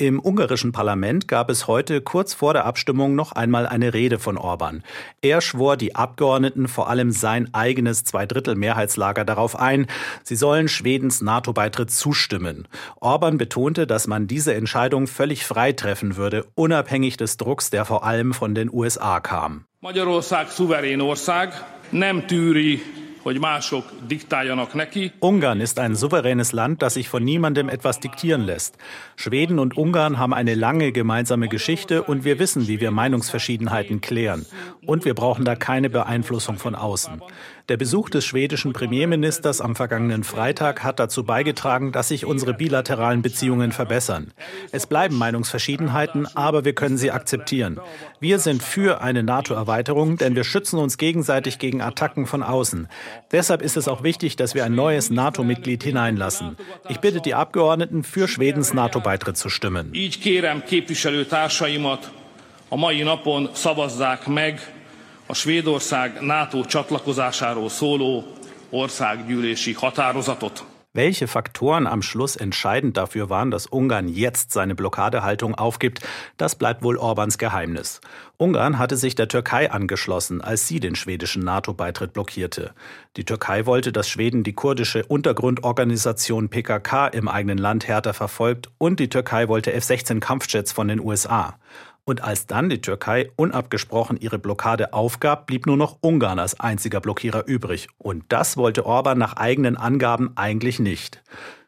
Im ungarischen Parlament gab es heute kurz vor der Abstimmung noch einmal eine Rede von Orban. Er schwor die Abgeordneten, vor allem sein eigenes Zweidrittel-Mehrheitslager, darauf ein, sie sollen Schwedens NATO-Beitritt zustimmen. Orban betonte, dass man diese Entscheidung völlig frei treffen würde, unabhängig des Drucks, der vor allem von den USA kam. Magyarország szuverén ország, nem tűri Ungarn ist ein souveränes Land, das sich von niemandem etwas diktieren lässt. Schweden und Ungarn haben eine lange gemeinsame Geschichte und wir wissen, wie wir Meinungsverschiedenheiten klären. Und wir brauchen da keine Beeinflussung von außen. Der Besuch des schwedischen Premierministers am vergangenen Freitag hat dazu beigetragen, dass sich unsere bilateralen Beziehungen verbessern. Es bleiben Meinungsverschiedenheiten, aber wir können sie akzeptieren. Wir sind für eine NATO-Erweiterung, denn wir schützen uns gegenseitig gegen Attacken von außen. Deshalb ist es auch wichtig, dass wir ein neues NATO-Mitglied hineinlassen. Ich bitte die Abgeordneten, für Schwedens NATO-Beitritt zu stimmen. Így NATO csatlakozásáról szóló országgyűlési határozatot. Welche Faktoren am Schluss entscheidend dafür waren, dass Ungarn jetzt seine Blockadehaltung aufgibt, das bleibt wohl Orbans Geheimnis. Ungarn hatte sich der Türkei angeschlossen, als sie den schwedischen NATO-Beitritt blockierte. Die Türkei wollte, dass Schweden die kurdische Untergrundorganisation PKK im eigenen Land härter verfolgt und die Türkei wollte F-16 Kampfjets von den USA. Und als dann die Türkei unabgesprochen ihre Blockade aufgab, blieb nur noch Ungarn als einziger Blockierer übrig. Und das wollte Orban nach eigenen Angaben eigentlich nicht.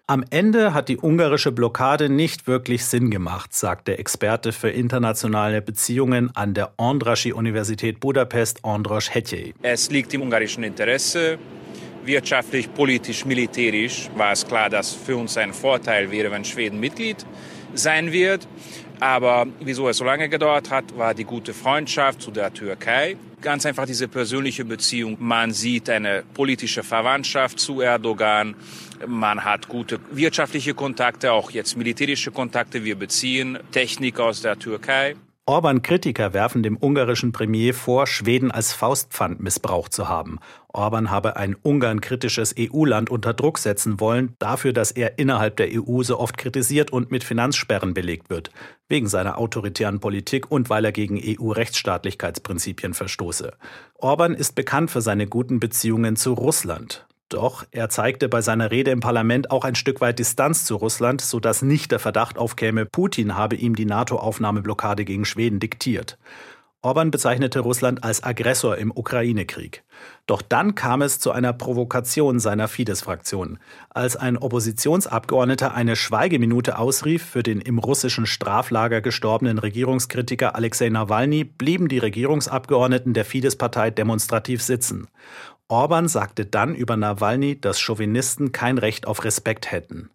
Am Ende hat die ungarische Blockade nicht wirklich Sinn gemacht, sagt der Experte für internationale Beziehungen an der Andraschi-Universität Budapest, Andras Hetye. Es liegt im ungarischen Interesse, wirtschaftlich, politisch, militärisch war es klar, dass für uns ein Vorteil wäre, wenn Schweden Mitglied sein wird. Aber wieso es so lange gedauert hat, war die gute Freundschaft zu der Türkei. Ganz einfach diese persönliche Beziehung. Man sieht eine politische Verwandtschaft zu Erdogan. Man hat gute wirtschaftliche Kontakte, auch jetzt militärische Kontakte. Wir beziehen Technik aus der Türkei. Orban-Kritiker werfen dem ungarischen Premier vor, Schweden als Faustpfand missbraucht zu haben. Orban habe ein Ungarn-kritisches EU-Land unter Druck setzen wollen, dafür, dass er innerhalb der EU so oft kritisiert und mit Finanzsperren belegt wird, wegen seiner autoritären Politik und weil er gegen EU-Rechtsstaatlichkeitsprinzipien verstoße. Orban ist bekannt für seine guten Beziehungen zu Russland. Doch er zeigte bei seiner Rede im Parlament auch ein Stück weit Distanz zu Russland, sodass nicht der Verdacht aufkäme, Putin habe ihm die NATO-Aufnahmeblockade gegen Schweden diktiert. Orban bezeichnete Russland als Aggressor im Ukraine-Krieg. Doch dann kam es zu einer Provokation seiner Fidesz-Fraktion. Als ein Oppositionsabgeordneter eine Schweigeminute ausrief für den im russischen Straflager gestorbenen Regierungskritiker Alexei Nawalny, blieben die Regierungsabgeordneten der Fidesz-Partei demonstrativ sitzen. Orban sagte dann über Nawalny, dass Chauvinisten kein Recht auf Respekt hätten.